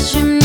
Şimdi